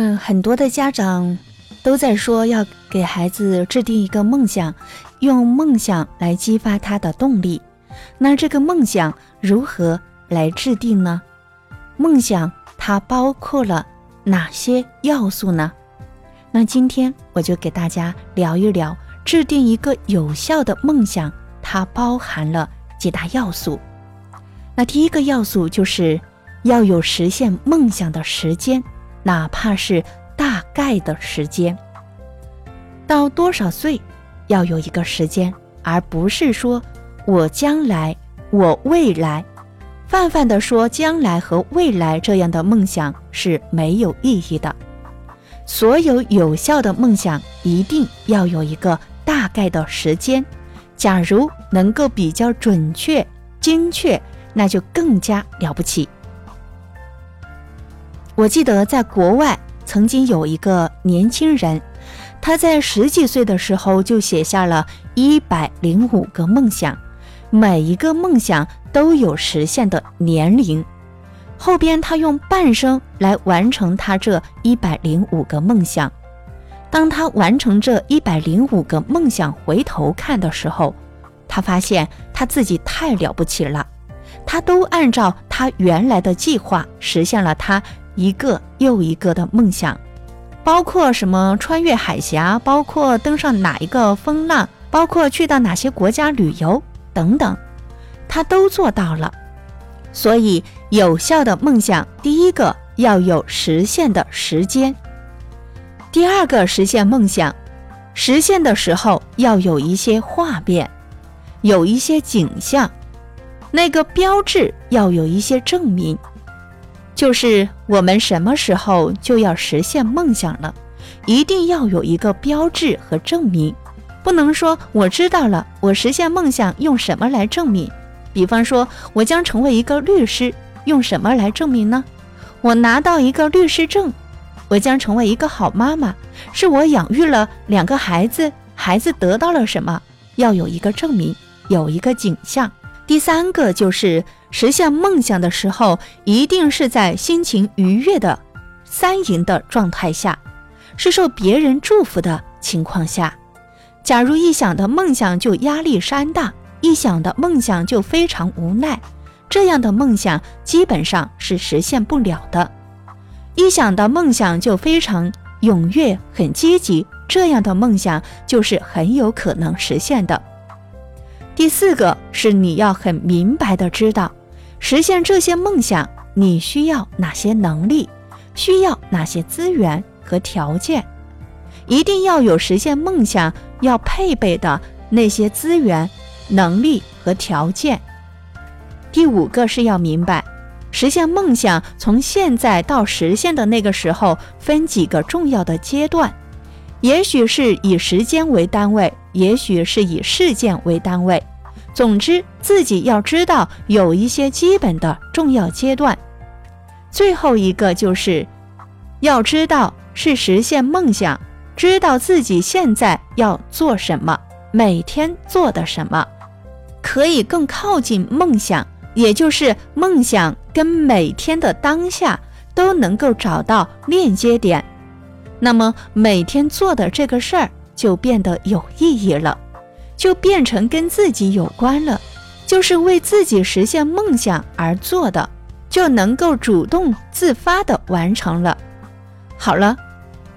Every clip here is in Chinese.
嗯，很多的家长都在说要给孩子制定一个梦想，用梦想来激发他的动力。那这个梦想如何来制定呢？梦想它包括了哪些要素呢？那今天我就给大家聊一聊制定一个有效的梦想，它包含了几大要素。那第一个要素就是要有实现梦想的时间，哪怕是大概的时间。到多少岁要有一个时间，而不是说我将来、我未来，泛泛的说将来和未来这样的梦想是没有意义的。所有有效的梦想一定要有一个大概的时间，假如能够比较准确、精确，那就更加了不起。我记得在国外曾经有一个年轻人，他在十几岁的时候就写下了一百零五个梦想，每一个梦想都有实现的年龄。后边他用半生来完成他这一百零五个梦想。当他完成这一百零五个梦想，回头看的时候，他发现他自己太了不起了。他都按照他原来的计划实现了他一个又一个的梦想，包括什么穿越海峡，包括登上哪一个风浪，包括去到哪些国家旅游等等，他都做到了。所以，有效的梦想，第一个要有实现的时间；第二个，实现梦想，实现的时候要有一些画面，有一些景象，那个标志要有一些证明，就是我们什么时候就要实现梦想了，一定要有一个标志和证明，不能说我知道了，我实现梦想用什么来证明？比方说，我将成为一个律师，用什么来证明呢？我拿到一个律师证，我将成为一个好妈妈，是我养育了两个孩子，孩子得到了什么？要有一个证明，有一个景象。第三个就是实现梦想的时候，一定是在心情愉悦的三赢的状态下，是受别人祝福的情况下。假如一想到梦想就压力山大。一想到梦想就非常无奈，这样的梦想基本上是实现不了的。一想到梦想就非常踊跃、很积极，这样的梦想就是很有可能实现的。第四个是你要很明白的知道，实现这些梦想你需要哪些能力，需要哪些资源和条件，一定要有实现梦想要配备的那些资源。能力和条件。第五个是要明白，实现梦想从现在到实现的那个时候分几个重要的阶段，也许是以时间为单位，也许是以事件为单位。总之，自己要知道有一些基本的重要阶段。最后一个就是要知道是实现梦想，知道自己现在要做什么，每天做的什么。可以更靠近梦想，也就是梦想跟每天的当下都能够找到链接点，那么每天做的这个事儿就变得有意义了，就变成跟自己有关了，就是为自己实现梦想而做的，就能够主动自发的完成了。好了，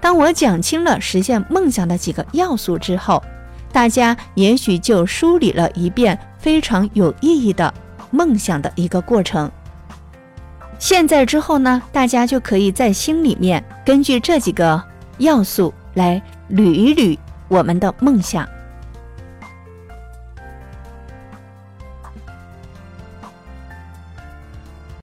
当我讲清了实现梦想的几个要素之后。大家也许就梳理了一遍非常有意义的梦想的一个过程。现在之后呢，大家就可以在心里面根据这几个要素来捋一捋我们的梦想。